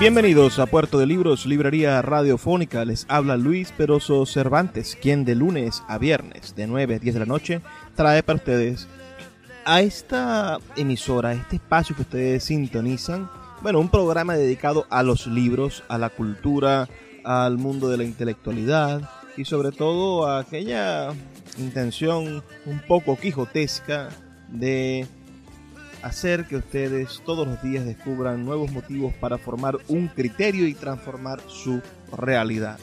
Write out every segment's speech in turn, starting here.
Bienvenidos a Puerto de Libros, Librería Radiofónica. Les habla Luis Peroso Cervantes, quien de lunes a viernes, de 9 a 10 de la noche, trae para ustedes a esta emisora, a este espacio que ustedes sintonizan. Bueno, un programa dedicado a los libros, a la cultura, al mundo de la intelectualidad y sobre todo a aquella intención un poco quijotesca de hacer que ustedes todos los días descubran nuevos motivos para formar un criterio y transformar su realidad.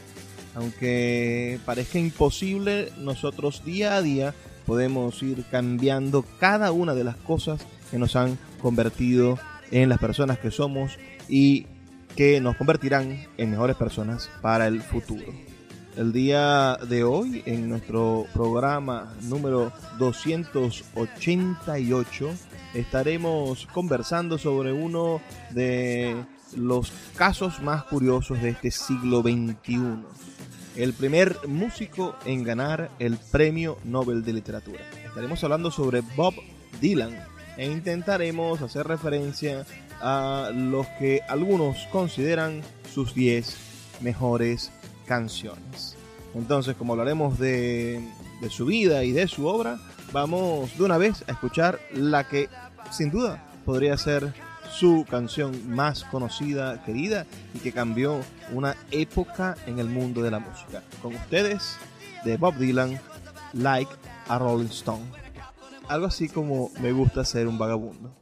Aunque parezca imposible, nosotros día a día podemos ir cambiando cada una de las cosas que nos han convertido en las personas que somos y que nos convertirán en mejores personas para el futuro. El día de hoy, en nuestro programa número 288, estaremos conversando sobre uno de los casos más curiosos de este siglo XXI. El primer músico en ganar el Premio Nobel de Literatura. Estaremos hablando sobre Bob Dylan e intentaremos hacer referencia a los que algunos consideran sus 10 mejores canciones. Entonces, como hablaremos de, de su vida y de su obra, vamos de una vez a escuchar la que sin duda podría ser su canción más conocida, querida y que cambió una época en el mundo de la música. Con ustedes, de Bob Dylan, Like a Rolling Stone. Algo así como me gusta ser un vagabundo.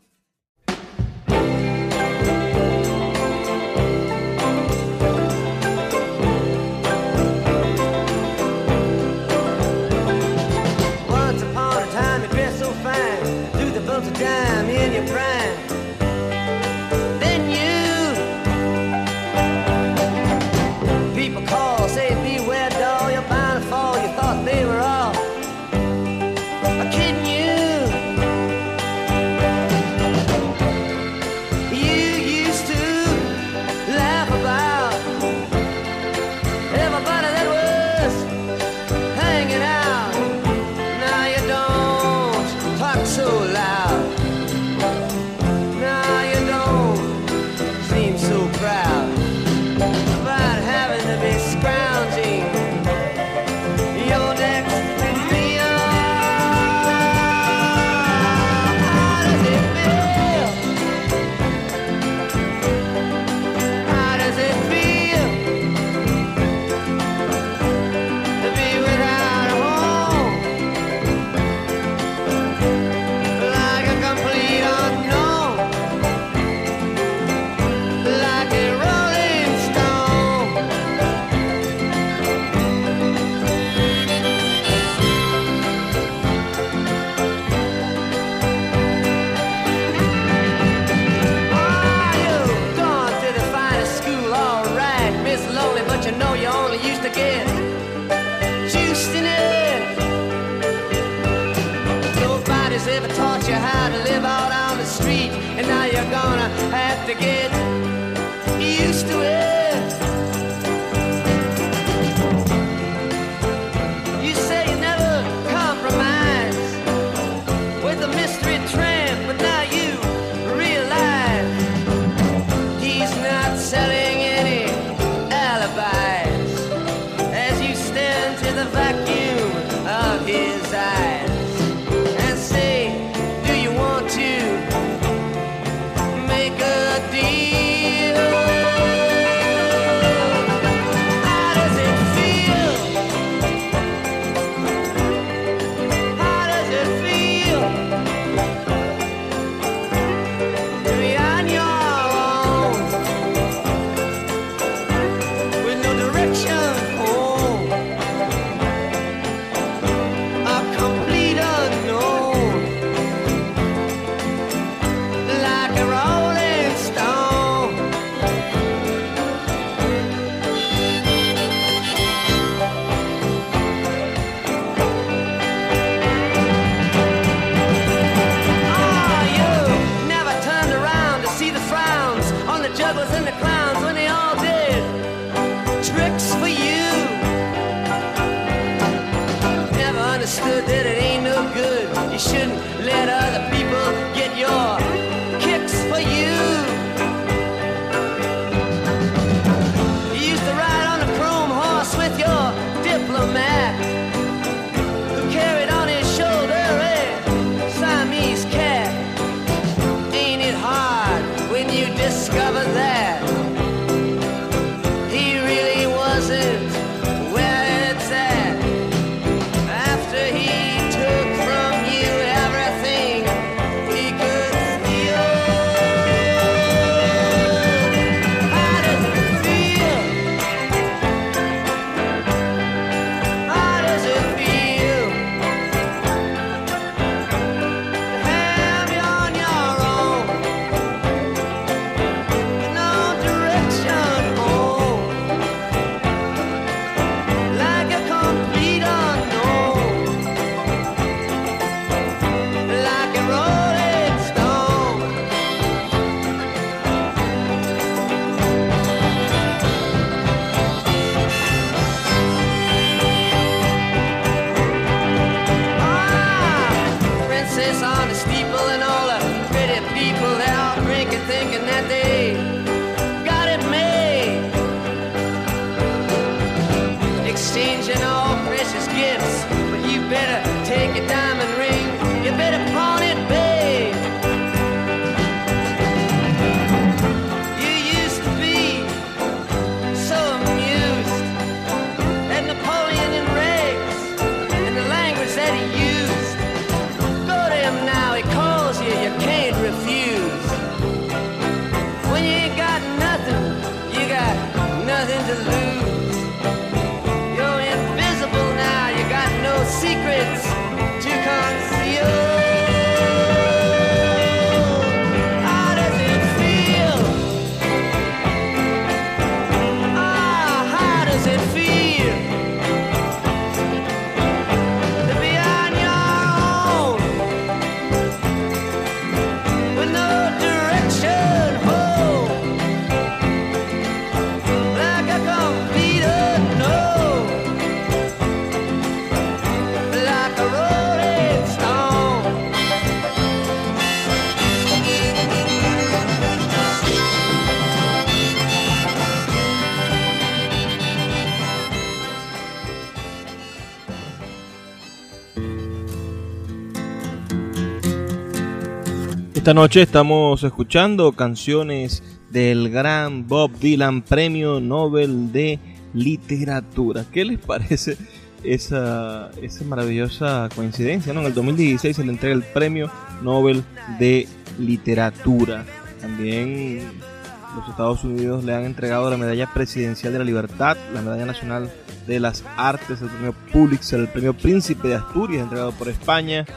Esta noche estamos escuchando canciones del gran Bob Dylan, Premio Nobel de Literatura. ¿Qué les parece esa, esa maravillosa coincidencia? ¿no? En el 2016 se le entrega el Premio Nobel de Literatura. También los Estados Unidos le han entregado la Medalla Presidencial de la Libertad, la Medalla Nacional de las Artes, el Premio Pulitzer, el Premio Príncipe de Asturias, entregado por España,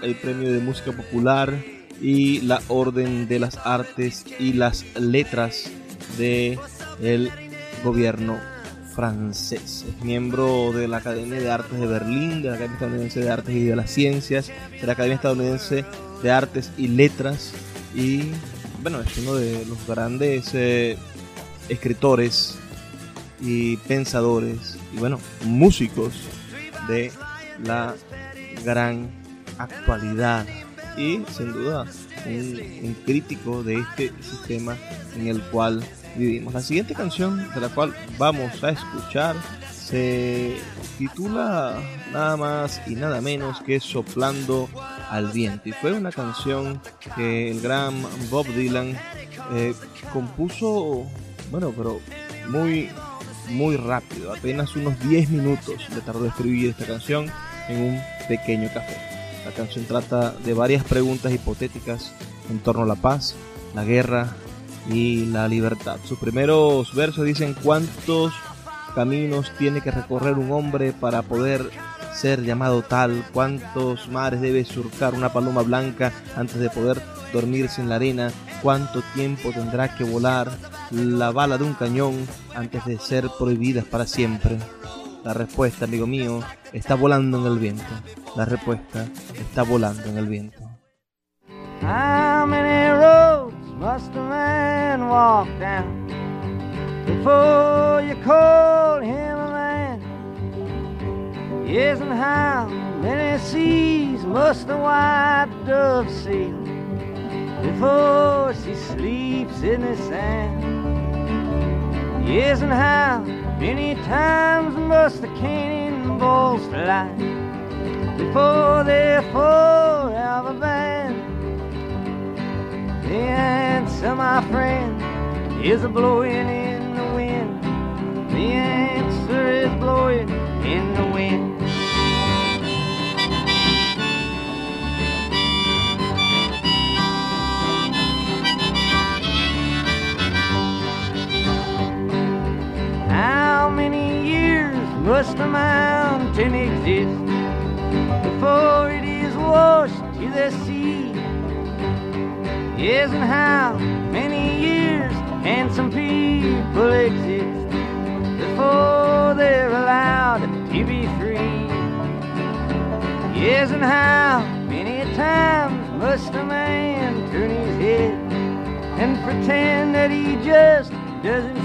el Premio de Música Popular y la Orden de las Artes y las Letras de el gobierno francés. Es miembro de la Academia de Artes de Berlín, de la Academia Estadounidense de Artes y de las Ciencias, de la Academia Estadounidense de Artes y Letras y bueno, es uno de los grandes eh, escritores y pensadores y bueno, músicos de la gran actualidad y sin duda un, crítico de este sistema en el cual vivimos. La siguiente canción de la cual vamos a escuchar se titula nada más y nada menos que Soplando al viento y fue una canción que el gran Bob Dylan eh, compuso, bueno, pero muy muy rápido, apenas unos 10 minutos le tardó escribir esta canción en un pequeño café. La canción trata de varias preguntas hipotéticas en torno a la paz, la guerra y la libertad. Sus primeros versos dicen cuántos caminos tiene que recorrer un hombre para poder ser llamado tal, cuántos mares debe surcar una paloma blanca antes de poder dormirse en la arena, cuánto tiempo tendrá que volar la bala de un cañón antes de ser prohibidas para siempre. La respuesta, amigo mío, está volando en el viento. La respuesta está volando en el viento. How many roads must a man walk down before you call him a man? Yes, and how many seas must the white dove sail before she sleeps in the sand? Yes, and how many times must the cannonballs fly before they're forever banned? The answer, my friend, is a blowing in the wind. The answer is blowing in the wind. How many years must a mountain exist before it is washed to the sea? Yes, and how many years can some people exist before they're allowed to be free? Yes, and how many times must a man turn his head and pretend that he just doesn't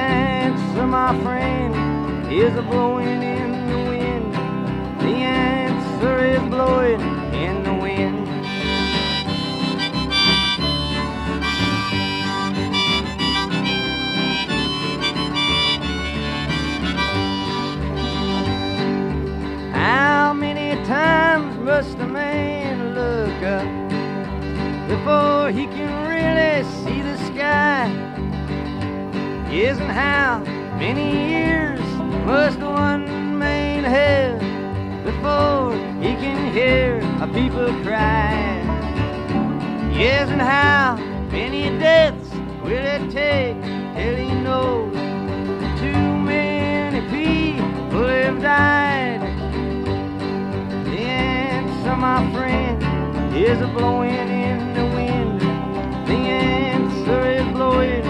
answer, my friend, is a blowing in the wind. The answer is blowing in the wind. How many times must a man look up before he can really see the sky? And how many years must one man have before he can hear a people cry? And how many deaths will it take till he knows too many people have died? The answer, my friend, is a blowing in the wind. The answer is blowing.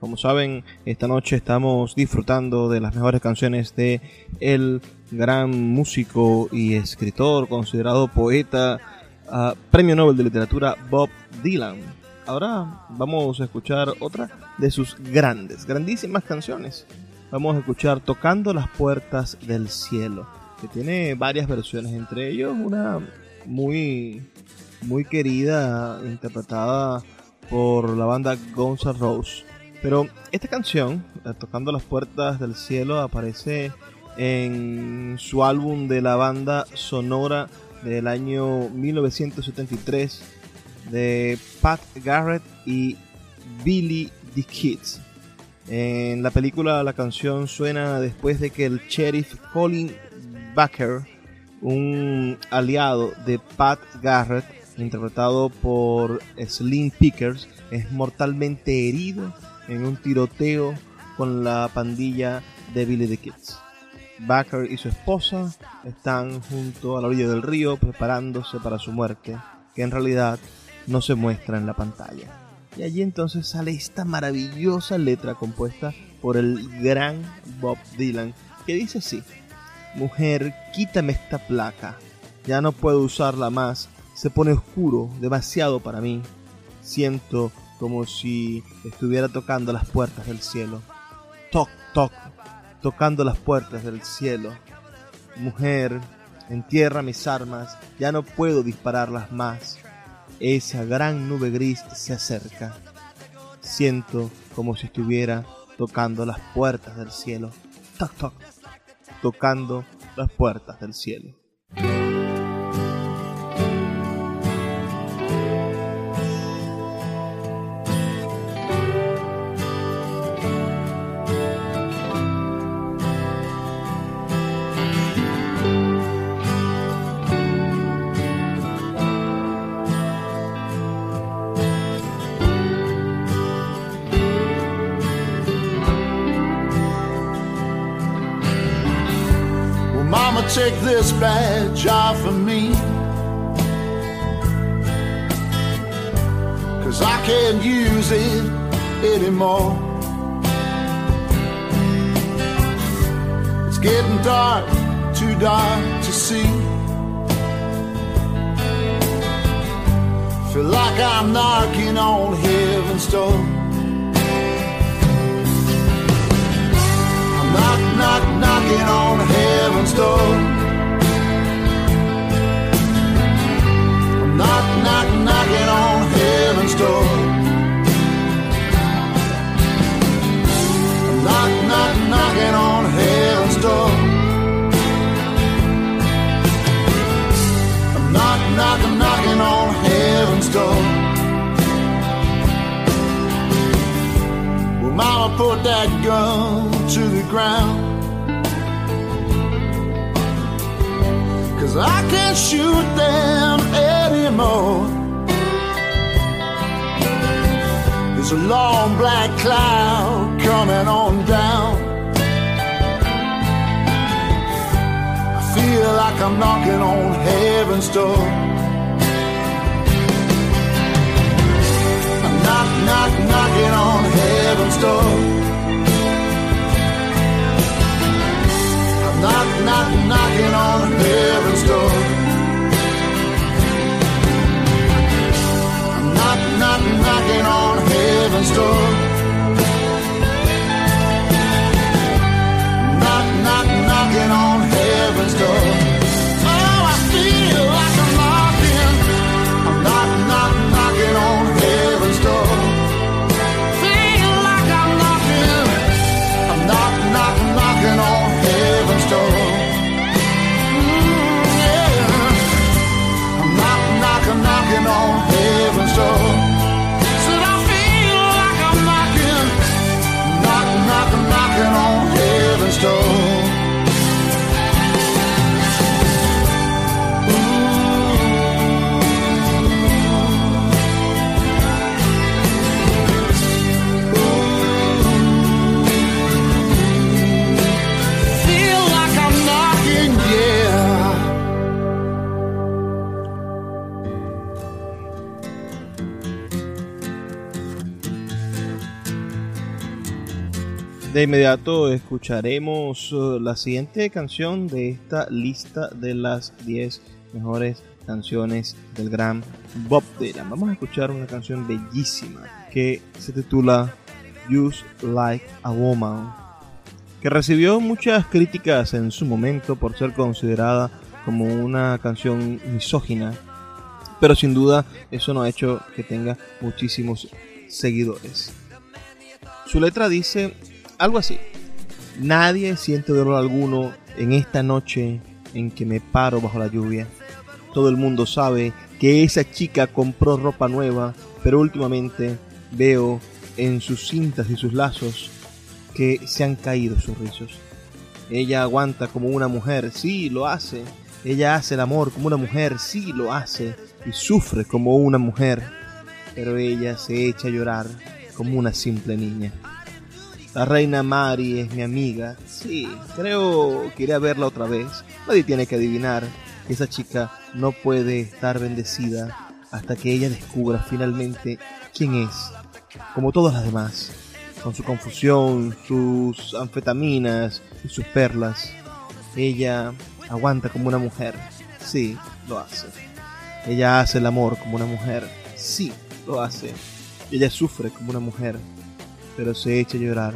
Como saben, esta noche estamos disfrutando de las mejores canciones de el gran músico y escritor, considerado poeta, Premio Nobel de Literatura Bob Dylan. Ahora vamos a escuchar otra de sus grandes, grandísimas canciones. Vamos a escuchar Tocando las Puertas del Cielo, que tiene varias versiones, entre ellos una muy, muy querida, interpretada por la banda Guns N' Roses. Pero esta canción, Tocando las Puertas del Cielo, aparece en su álbum de la banda sonora del año 1973 de Pat Garrett y Billy the Kids. En la película la canción suena después de que el sheriff Colin Baker, un aliado de Pat Garrett, interpretado por Slim Pickers, es mortalmente herido en un tiroteo con la pandilla de Billy the Kids. Baker y su esposa están junto a la orilla del río preparándose para su muerte, que en realidad no se muestra en la pantalla. Y allí entonces sale esta maravillosa letra compuesta por el gran Bob Dylan, que dice así, Mujer, quítame esta placa, ya no puedo usarla más, se pone oscuro, demasiado para mí. Siento como si estuviera tocando las puertas del cielo. Toc, toc, tocando las puertas del cielo. Mujer, entierra mis armas, ya no puedo dispararlas más. Esa gran nube gris se acerca. Siento como si estuviera tocando las puertas del cielo. Toc, toc, tocando las puertas del cielo. Can't use it anymore. It's getting dark, too dark to see. Feel like I'm knocking on heaven's door. I'm knock, knock, knocking on heaven's door. I'm knock, knock, knocking on I'm knock, knock, knocking on heaven's door. Knock, knock, knocking on heaven's door. Well, Mama put that gun to the ground. Cause I can't shoot them anymore. There's a long black cloud coming on down. I feel like I'm knocking on heaven's door. I'm knock, knock, knocking on heaven's door. I'm knock, knock, knocking on heaven's door. I'm knock, knock, knocking on heaven's door. Knock, knock, knocking on De inmediato escucharemos eh, la siguiente canción de esta lista de las 10 mejores canciones del gran Bob Dylan. Vamos a escuchar una canción bellísima que se titula Just Like a Woman, que recibió muchas críticas en su momento por ser considerada como una canción misógina, pero sin duda eso no ha hecho que tenga muchísimos seguidores. Su letra dice algo así. Nadie siente dolor alguno en esta noche en que me paro bajo la lluvia. Todo el mundo sabe que esa chica compró ropa nueva, pero últimamente veo en sus cintas y sus lazos que se han caído sus rizos. Ella aguanta como una mujer, sí, lo hace. Ella hace el amor como una mujer, sí, lo hace. Y sufre como una mujer. Pero ella se echa a llorar como una simple niña. La reina Mari es mi amiga. Sí, creo que iré a verla otra vez. Nadie tiene que adivinar que esa chica no puede estar bendecida hasta que ella descubra finalmente quién es, como todas las demás, con su confusión, sus anfetaminas y sus perlas. Ella aguanta como una mujer, sí, lo hace. Ella hace el amor como una mujer, sí, lo hace. Ella sufre como una mujer, pero se echa a llorar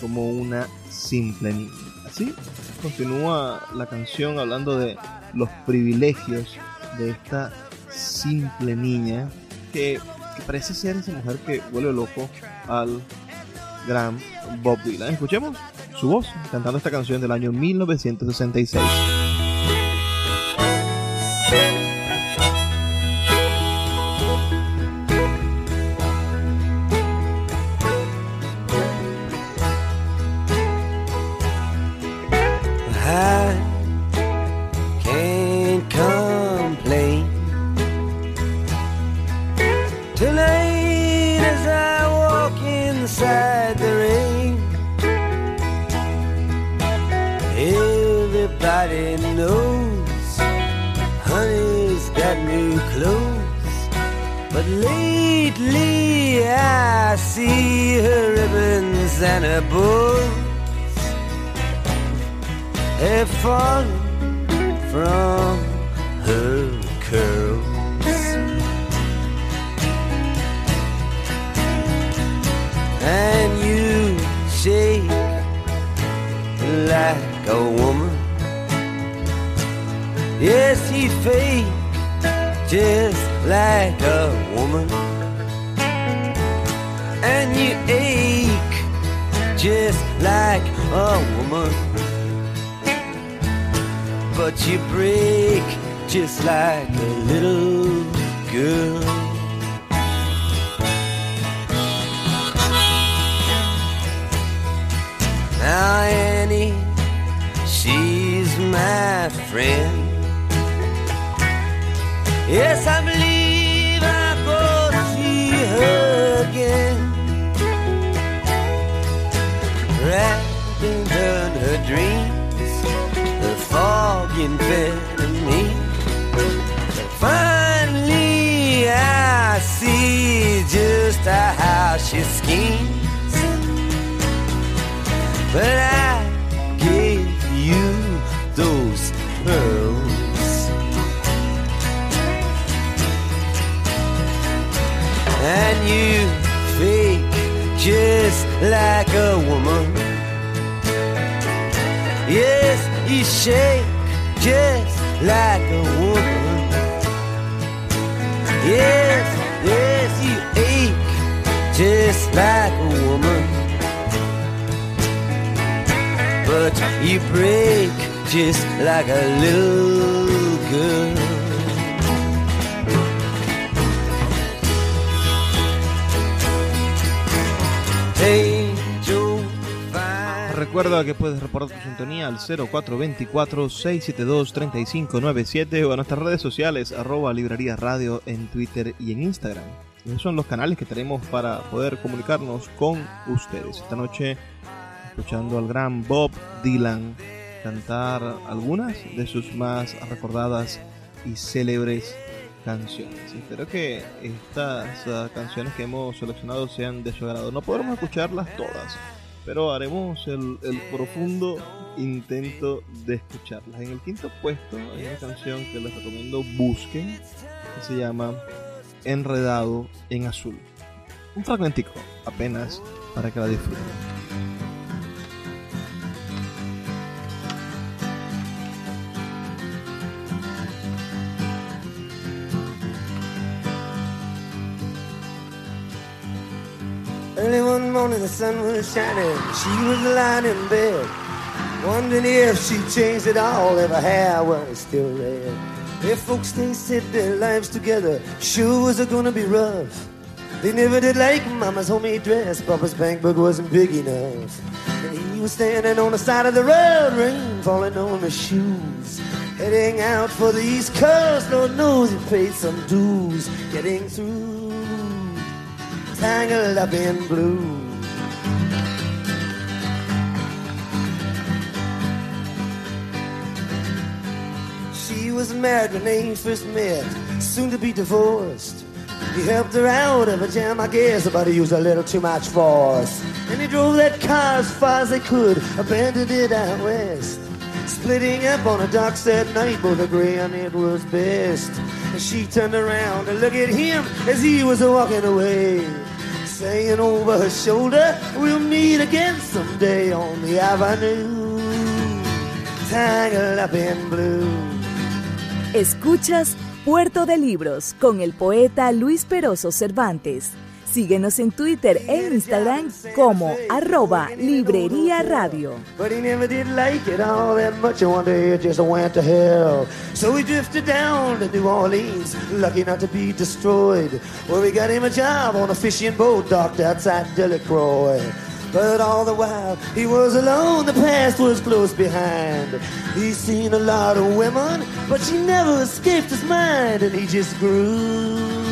como una simple niña. Así continúa la canción hablando de los privilegios de esta simple niña que, que parece ser esa mujer que vuelve loco al gran Bob Dylan. Escuchemos su voz cantando esta canción del año 1966. Bows have fallen from her curls. And you shake like a woman. Yes, he fake just like a woman. And you ache just like a woman but you break just like a little girl. Now Annie, she's my friend. Yes, I believe Wrapping done her dreams the fog enveloped me. Finally, I see just how she schemes. But I gave you those pearls. And you fake just like a woman. You shake just like a woman. Yes, yes, you ache just like a woman. But you break just like a little girl. Recuerda que puedes reportar tu sintonía al 0424-672-3597 o a nuestras redes sociales, arroba librería radio en Twitter y en Instagram. Esos son los canales que tenemos para poder comunicarnos con ustedes. Esta noche, escuchando al gran Bob Dylan cantar algunas de sus más recordadas y célebres canciones. Espero que estas ah, canciones que hemos seleccionado sean de su agrado. No podremos escucharlas todas, pero haremos el, el profundo intento de escucharlas. En el quinto puesto hay una canción que les recomiendo busquen, que se llama Enredado en Azul. Un fragmentico, apenas, para que la disfruten. Early one morning, the sun was shining. She was lying in bed, wondering if she changed it all, if her hair was still red. If folks they said their lives together sure was gonna be rough. They never did like Mama's homemade dress. Papa's bank book wasn't big enough. And he was standing on the side of the road, rain falling on his shoes. Heading out for the East Coast, Lord knows he paid some dues. Getting through tangled up in blue. She was married when they first met. soon to be divorced. He helped her out of a jam, I guess, but he used a little too much force. And he drove that car as far as they could, abandoned it out west. Splitting up on the docks that night, both agreeing it was best. And she turned around to look at him as he was walking away. Saying over her shoulder, we'll meet again someday on the avenue. Tangled up in blue. Escuchas Puerto de Libros con el poeta Luis Peroso Cervantes. Síguenos en Twitter e Instagram como arroba Librería Radio. But he never did like it all that much, and one day it just went to hell. So he drifted down to New Orleans, lucky not to be destroyed. Where we got him a job on a fishing boat docked outside Delacroix. But all the while he was alone, the past was close behind. He's seen a lot of women, but she never escaped his mind, and he just grew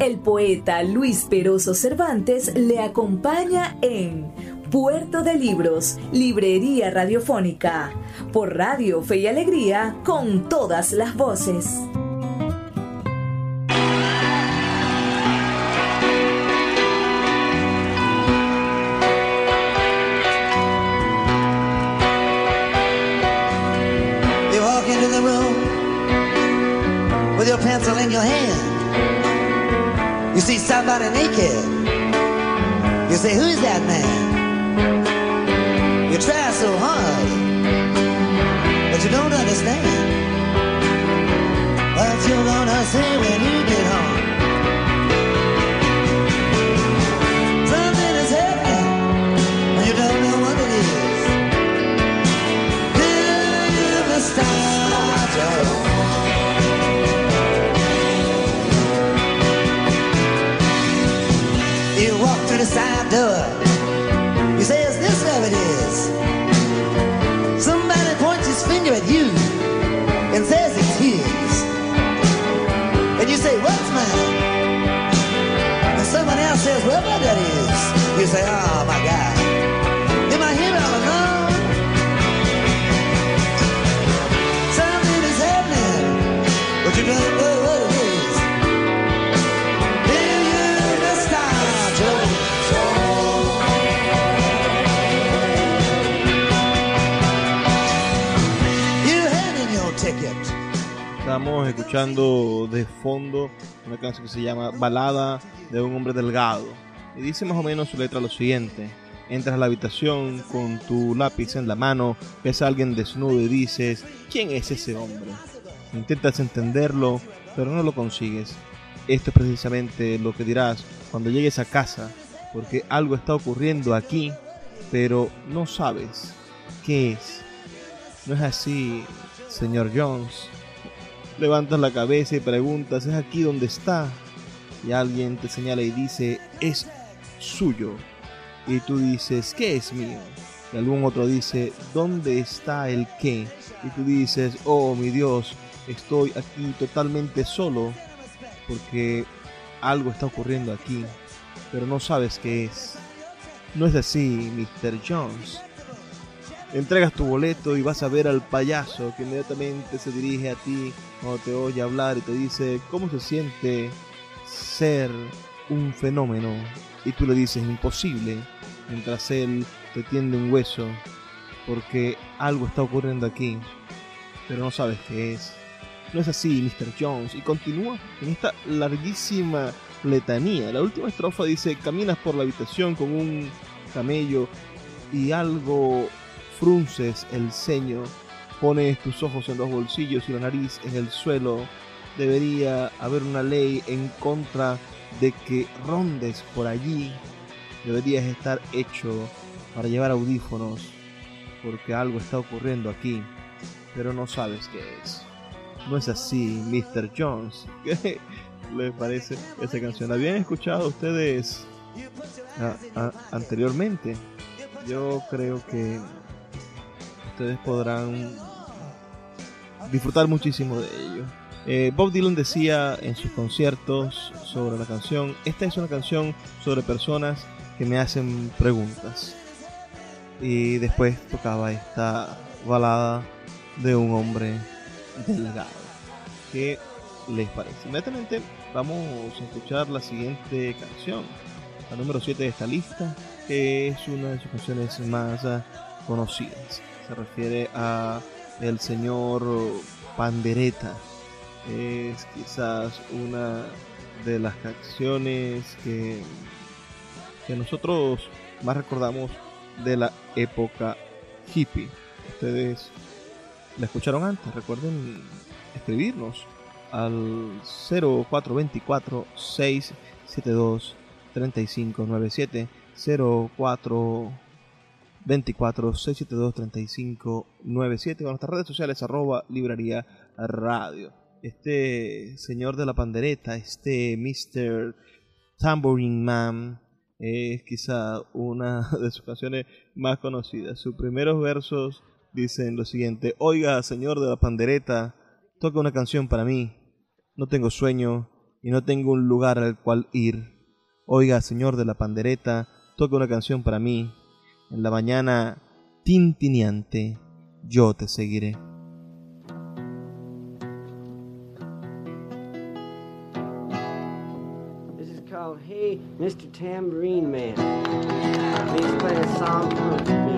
El poeta Luis Peroso Cervantes le acompaña en Puerto de Libros, Librería Radiofónica, por Radio Fe y Alegría, con todas las voces. Your pencil in your hand. You see somebody naked. You say, Who's that man? You try so hard, but you don't understand. What you're gonna say when you get home? Something is happening, and you don't know what it is. You side door. You say, Is this how it is? Somebody points his finger at you and says it's his. And you say, What's mine? And someone else says, Well, what that is. You say, Oh my God. Estamos escuchando de fondo una canción que se llama Balada de un hombre delgado. Y dice más o menos su letra lo siguiente. Entras a la habitación con tu lápiz en la mano, ves a alguien desnudo y dices, ¿quién es ese hombre? Intentas entenderlo, pero no lo consigues. Esto es precisamente lo que dirás cuando llegues a casa, porque algo está ocurriendo aquí, pero no sabes qué es. No es así, señor Jones. Levantas la cabeza y preguntas, ¿es aquí donde está? Y alguien te señala y dice, es suyo. Y tú dices, ¿qué es mío? Y algún otro dice, ¿dónde está el qué? Y tú dices, oh mi Dios, estoy aquí totalmente solo porque algo está ocurriendo aquí, pero no sabes qué es. No es así, Mr. Jones. Entregas tu boleto y vas a ver al payaso que inmediatamente se dirige a ti cuando te oye hablar y te dice cómo se siente ser un fenómeno. Y tú le dices imposible, mientras él te tiende un hueso, porque algo está ocurriendo aquí, pero no sabes qué es. No es así, Mr. Jones. Y continúa en esta larguísima letanía. La última estrofa dice, caminas por la habitación con un camello y algo frunces el ceño, pones tus ojos en los bolsillos y la nariz en el suelo, debería haber una ley en contra de que rondes por allí. Deberías estar hecho para llevar audífonos porque algo está ocurriendo aquí, pero no sabes qué es. No es así, Mr. Jones. ¿Qué les parece esa canción? ¿Habían escuchado ustedes ah, ah, anteriormente? Yo creo que ustedes podrán disfrutar muchísimo de ello. Eh, Bob Dylan decía en sus conciertos sobre la canción, esta es una canción sobre personas que me hacen preguntas. Y después tocaba esta balada de un hombre delgado. ¿Qué les parece? Inmediatamente vamos a escuchar la siguiente canción, la número 7 de esta lista, que es una de sus canciones más ah, conocidas. Se refiere a el señor Pandereta. Es quizás una de las canciones que, nosotros más recordamos de la época hippie. Ustedes la escucharon antes, recuerden escribirnos al 0424 672 3597 0424 672 3597 con nuestras redes sociales arroba librería radio este señor de la pandereta este Mr. Tambourine Man es quizá una de sus canciones más conocidas sus primeros versos dicen lo siguiente oiga señor de la pandereta toca una canción para mí no tengo sueño y no tengo un lugar al cual ir. Oiga, señor de la pandereta, toca una canción para mí. En la mañana tintineante, yo te seguiré. This is called Hey, Mr. Tambourine Man. Please play a song for me.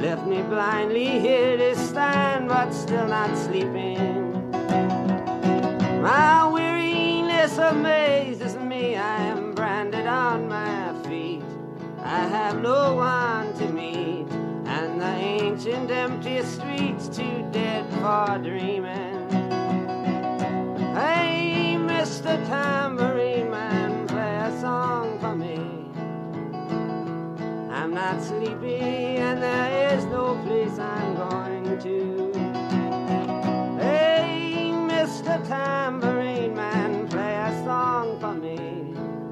left me blindly here to stand, but still not sleeping. My weariness amazes me, I am branded on my feet. I have no one to meet, and the ancient empty streets too dead for dreaming. Hey, Mr. Tambourine not sleepy, and there is no place I'm going to. Hey, Mr. Tambourine Man, play a song for me.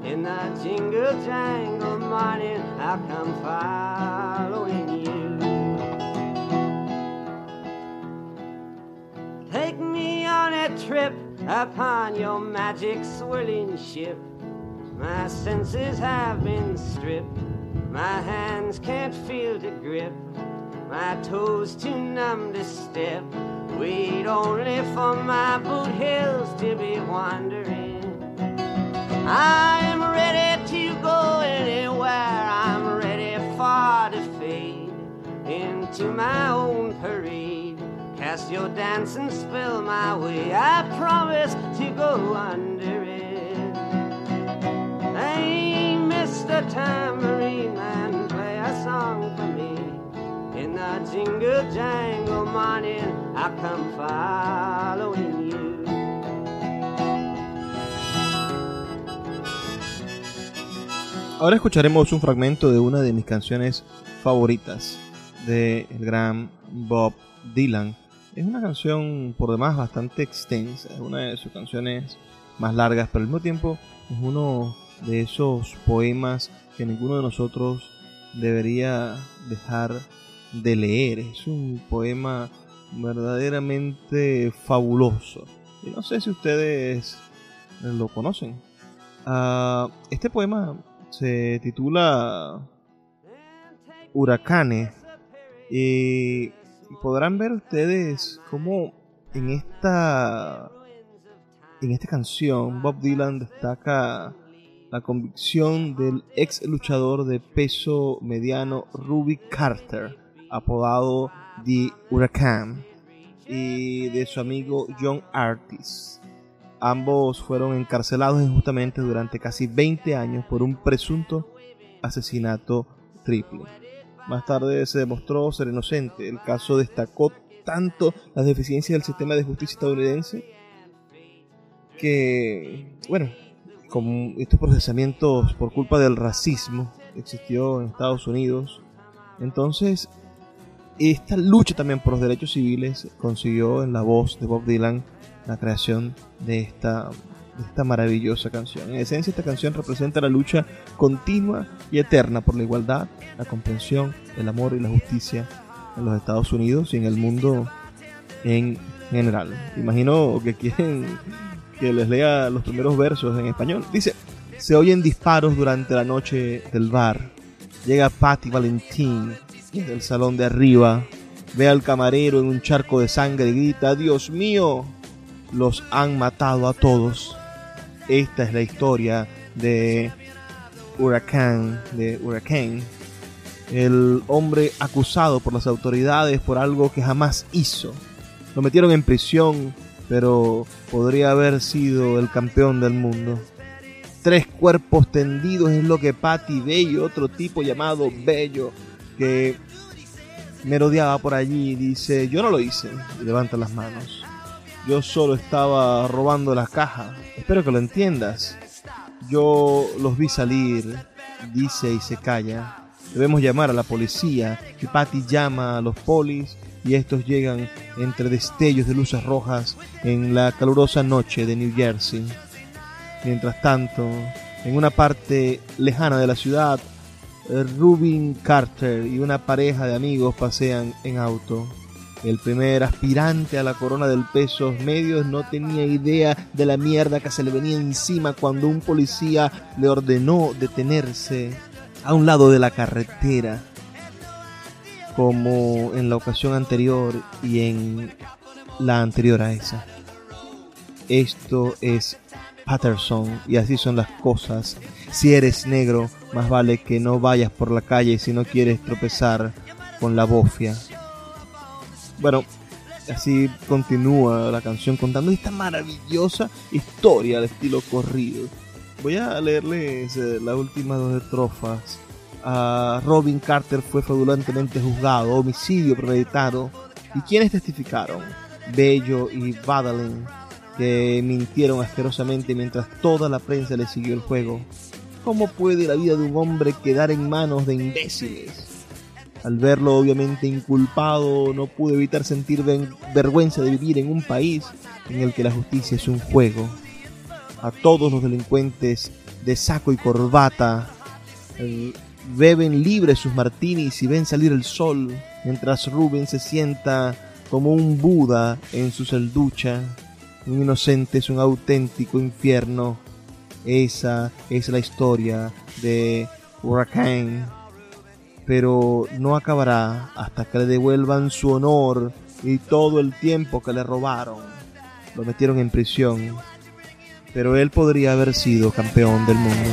In the jingle jangle morning, I'll come following you. Take me on a trip upon your magic swirling ship. My senses have been stripped. My hands can't feel to grip. My toes too numb to step. Wait only for my boot heels to be wandering. I'm ready to go anywhere. I'm ready for to fade into my own parade. Cast your dancing spell my way. I promise to go under tambourine play a song for me. In the jingle jangle morning, I come following you. Ahora escucharemos un fragmento de una de mis canciones favoritas del gran Bob Dylan. Es una canción por demás bastante extensa, es una de sus canciones más largas, pero al mismo tiempo es uno de esos poemas que ninguno de nosotros debería dejar de leer. Es un poema verdaderamente fabuloso. Y no sé si ustedes lo conocen. Ah, este poema se titula Huracanes y podrán ver ustedes cómo en esta en esta canción Bob Dylan destaca la convicción del ex luchador de peso mediano Ruby Carter, apodado The Huracán, y de su amigo John Artis. Ambos fueron encarcelados injustamente durante casi 20 años por un presunto asesinato triple. Más tarde se demostró ser inocente. El caso destacó tanto las deficiencias del sistema de justicia estadounidense que, bueno, con estos procesamientos por culpa del racismo existió en Estados Unidos, entonces esta lucha también por los derechos civiles consiguió en la voz de Bob Dylan la creación de esta, de esta maravillosa canción. En esencia esta canción representa la lucha continua y eterna por la igualdad, la comprensión, el amor y la justicia en los Estados Unidos y en el mundo en general. Imagino que quieren que les lea los primeros versos en español. Dice, se oyen disparos durante la noche del bar. Llega Patty Valentín desde el salón de arriba. Ve al camarero en un charco de sangre y grita, Dios mío, los han matado a todos. Esta es la historia de Huracán, de Huracán, el hombre acusado por las autoridades por algo que jamás hizo. Lo metieron en prisión, pero podría haber sido el campeón del mundo. Tres cuerpos tendidos es lo que Patty y otro tipo llamado Bello que merodeaba por allí dice, yo no lo hice, y levanta las manos. Yo solo estaba robando las cajas. Espero que lo entiendas. Yo los vi salir, dice y se calla. Debemos llamar a la policía y Patty llama a los polis y estos llegan entre destellos de luces rojas en la calurosa noche de New Jersey. Mientras tanto, en una parte lejana de la ciudad, Rubin Carter y una pareja de amigos pasean en auto. El primer aspirante a la corona del pesos medios no tenía idea de la mierda que se le venía encima cuando un policía le ordenó detenerse a un lado de la carretera como en la ocasión anterior y en la anterior a esa. Esto es Patterson y así son las cosas. Si eres negro, más vale que no vayas por la calle si no quieres tropezar con la bofia. Bueno, así continúa la canción contando esta maravillosa historia al estilo corrido. Voy a leerles eh, las últimas dos estrofas a Robin Carter fue fraudulentemente juzgado, homicidio premeditado. ¿Y quiénes testificaron? Bello y Badalin, que mintieron asquerosamente mientras toda la prensa le siguió el juego. ¿Cómo puede la vida de un hombre quedar en manos de imbéciles? Al verlo obviamente inculpado, no pude evitar sentir vergüenza de vivir en un país en el que la justicia es un juego. A todos los delincuentes de saco y corbata, beben libres sus martinis y ven salir el sol, mientras Rubén se sienta como un Buda en su celducha. Un inocente es un auténtico infierno. Esa es la historia de Hurricane. Pero no acabará hasta que le devuelvan su honor y todo el tiempo que le robaron. Lo metieron en prisión. Pero él podría haber sido campeón del mundo.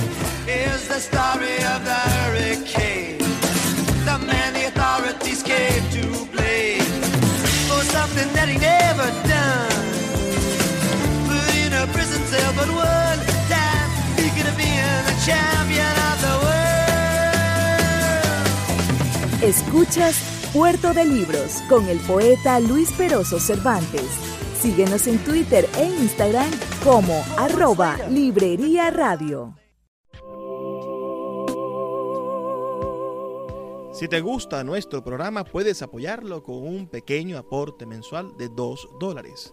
Escuchas Puerto de Libros con el poeta Luis Peroso Cervantes. Síguenos en Twitter e Instagram como arroba Librería Radio. Si te gusta nuestro programa, puedes apoyarlo con un pequeño aporte mensual de 2 dólares.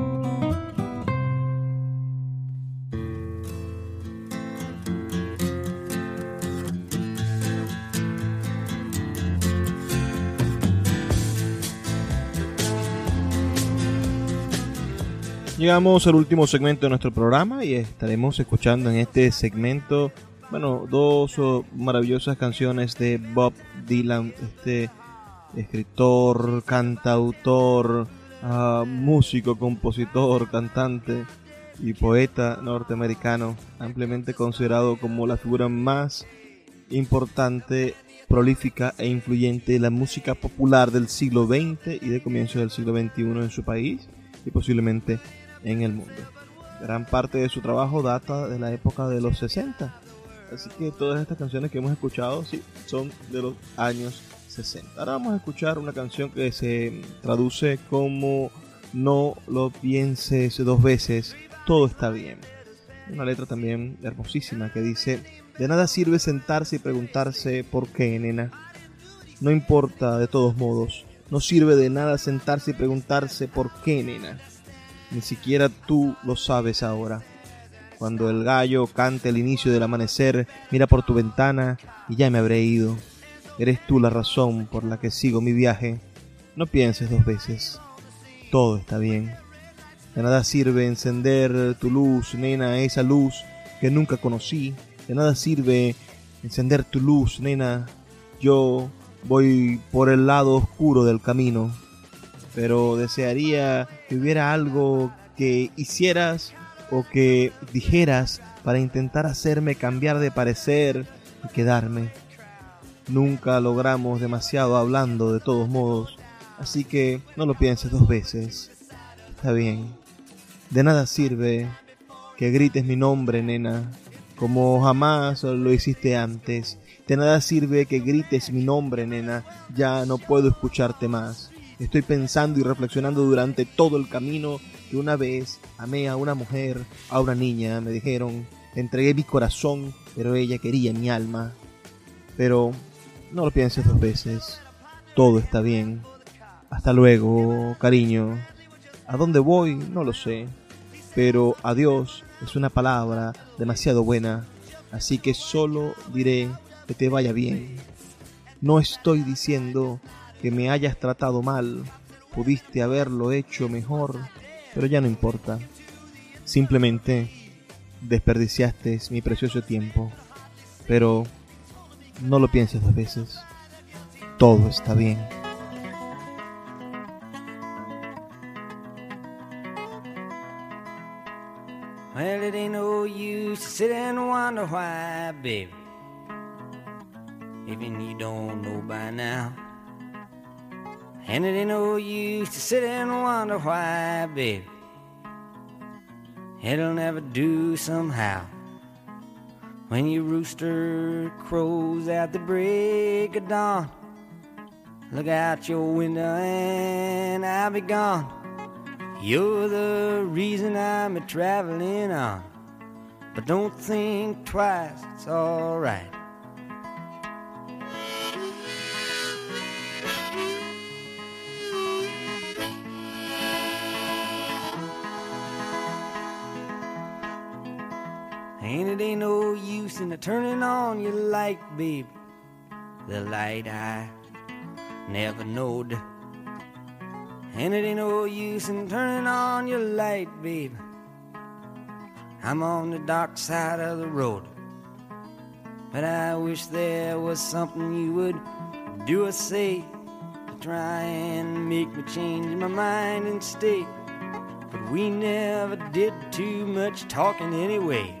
Llegamos al último segmento de nuestro programa y estaremos escuchando en este segmento, bueno, dos oh, maravillosas canciones de Bob Dylan, este escritor, cantautor, ah, músico, compositor, cantante y poeta norteamericano, ampliamente considerado como la figura más importante, prolífica e influyente de la música popular del siglo XX y de comienzo del siglo XXI en su país y posiblemente en el mundo. Gran parte de su trabajo data de la época de los 60. Así que todas estas canciones que hemos escuchado, sí, son de los años 60. Ahora vamos a escuchar una canción que se traduce como No lo pienses dos veces, todo está bien. Una letra también hermosísima que dice, de nada sirve sentarse y preguntarse por qué, nena. No importa, de todos modos. No sirve de nada sentarse y preguntarse por qué, nena. Ni siquiera tú lo sabes ahora. Cuando el gallo cante el inicio del amanecer, mira por tu ventana y ya me habré ido. Eres tú la razón por la que sigo mi viaje. No pienses dos veces. Todo está bien. De nada sirve encender tu luz, nena, esa luz que nunca conocí. De nada sirve encender tu luz, nena. Yo voy por el lado oscuro del camino pero desearía que hubiera algo que hicieras o que dijeras para intentar hacerme cambiar de parecer y quedarme. Nunca logramos demasiado hablando de todos modos, así que no lo pienses dos veces. Está bien. De nada sirve que grites mi nombre, nena, como jamás lo hiciste antes. De nada sirve que grites mi nombre, nena, ya no puedo escucharte más. Estoy pensando y reflexionando durante todo el camino que una vez amé a una mujer, a una niña, me dijeron, entregué mi corazón, pero ella quería mi alma. Pero no lo pienses dos veces, todo está bien. Hasta luego, cariño. ¿A dónde voy? No lo sé. Pero adiós es una palabra demasiado buena, así que solo diré que te vaya bien. No estoy diciendo que me hayas tratado mal, pudiste haberlo hecho mejor, pero ya no importa. Simplemente desperdiciaste mi precioso tiempo, pero no lo pienses dos veces. Todo está bien. Baby. Even you don't know by now. And it ain't no use to sit and wonder why, baby. It'll never do somehow. When your rooster crows at the break of dawn, look out your window and I'll be gone. You're the reason I'm a traveling on. But don't think twice, it's alright. And it ain't no use in turning on your light, babe. The light I never knowed. And it ain't no use in turning on your light, babe. I'm on the dark side of the road. But I wish there was something you would do or say to try and make me change my mind and stay. But we never did too much talking anyway.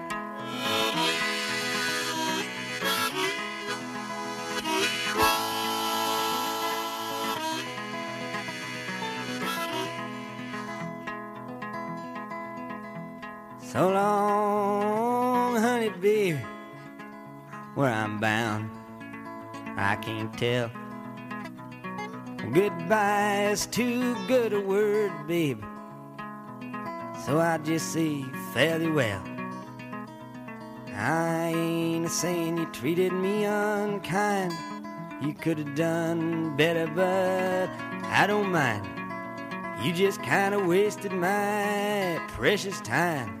So long, honey, baby, where I'm bound, I can't tell. Goodbye is too good a word, baby. So I just say fairly well. I ain't a saying you treated me unkind. You could have done better, but I don't mind. You just kind of wasted my precious time.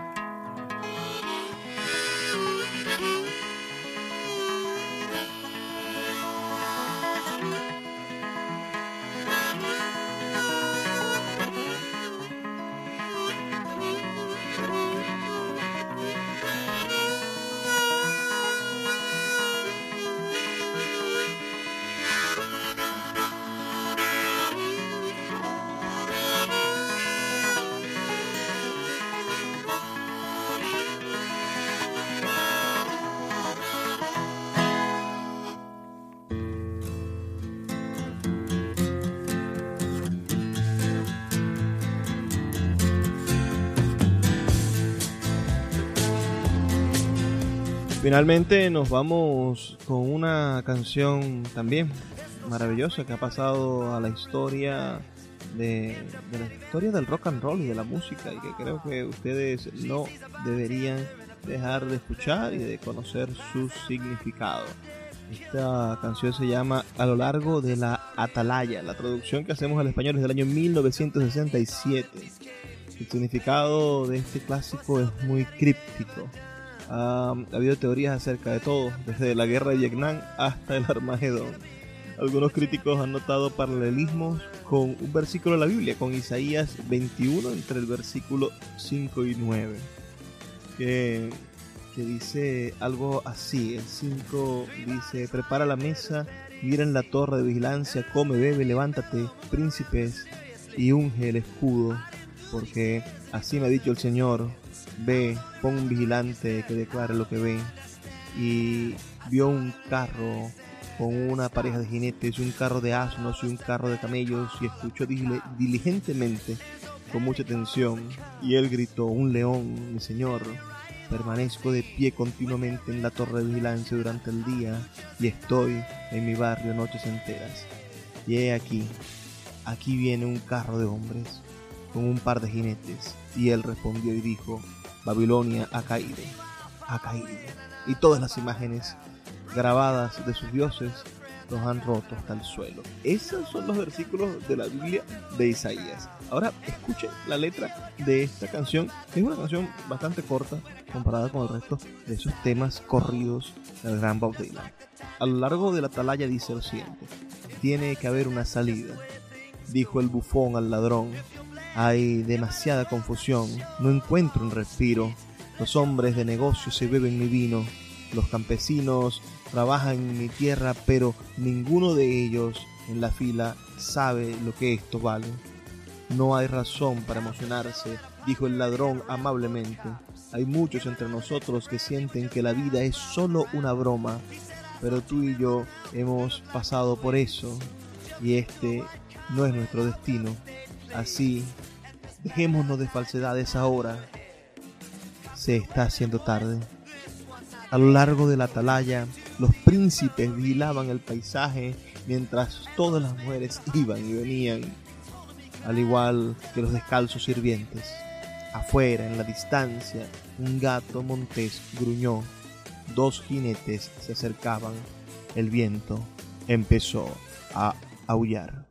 Finalmente nos vamos con una canción también maravillosa que ha pasado a la historia de, de la historia del rock and roll y de la música y que creo que ustedes no deberían dejar de escuchar y de conocer su significado. Esta canción se llama A lo largo de la Atalaya. La traducción que hacemos al español es del año 1967. El significado de este clásico es muy críptico. Ha habido teorías acerca de todo, desde la guerra de Vietnam hasta el Armagedón. Algunos críticos han notado paralelismos con un versículo de la Biblia, con Isaías 21, entre el versículo 5 y 9, que, que dice algo así. El 5 dice, prepara la mesa, mira en la torre de vigilancia, come, bebe, levántate, príncipes, y unge el escudo, porque así me ha dicho el Señor, ve, pon un vigilante que declare lo que ve. Y vio un carro con una pareja de jinetes, un carro de asnos y un carro de camellos, y escuchó diligentemente, con mucha atención, y él gritó, un león, mi señor, permanezco de pie continuamente en la torre de vigilancia durante el día, y estoy en mi barrio noches enteras. Y he aquí, aquí viene un carro de hombres, con un par de jinetes, y él respondió y dijo, Babilonia ha caído, ha caído. Y todas las imágenes grabadas de sus dioses los han roto hasta el suelo. Esos son los versículos de la Biblia de Isaías. Ahora escuchen la letra de esta canción, es una canción bastante corta comparada con el resto de esos temas corridos del gran Dylan. A lo largo de la atalaya dice lo siguiente, tiene que haber una salida, dijo el bufón al ladrón. Hay demasiada confusión, no encuentro un respiro. Los hombres de negocio se beben mi vino, los campesinos trabajan en mi tierra, pero ninguno de ellos en la fila sabe lo que esto vale. No hay razón para emocionarse, dijo el ladrón amablemente. Hay muchos entre nosotros que sienten que la vida es solo una broma, pero tú y yo hemos pasado por eso y este no es nuestro destino. Así, dejémonos de falsedades ahora. Se está haciendo tarde. A lo largo de la atalaya, los príncipes vigilaban el paisaje mientras todas las mujeres iban y venían, al igual que los descalzos sirvientes. Afuera, en la distancia, un gato montés gruñó. Dos jinetes se acercaban. El viento empezó a aullar.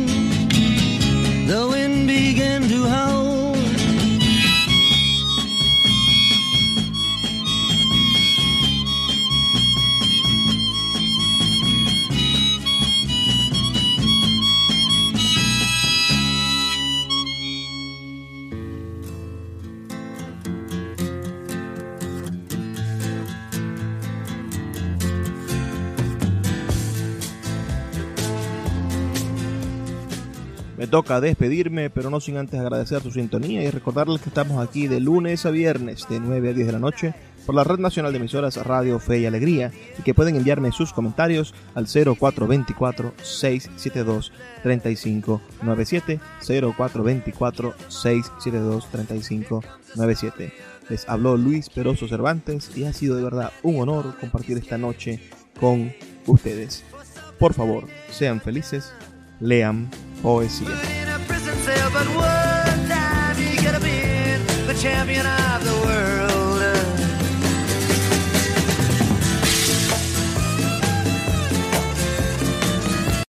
toca despedirme, pero no sin antes agradecer su sintonía y recordarles que estamos aquí de lunes a viernes de 9 a 10 de la noche por la Red Nacional de Emisoras Radio Fe y Alegría y que pueden enviarme sus comentarios al 0424-672-3597 0424-672-3597 Les habló Luis Peroso Cervantes y ha sido de verdad un honor compartir esta noche con ustedes. Por favor, sean felices, lean poesía. cell, but one time you gotta be the champion of the world.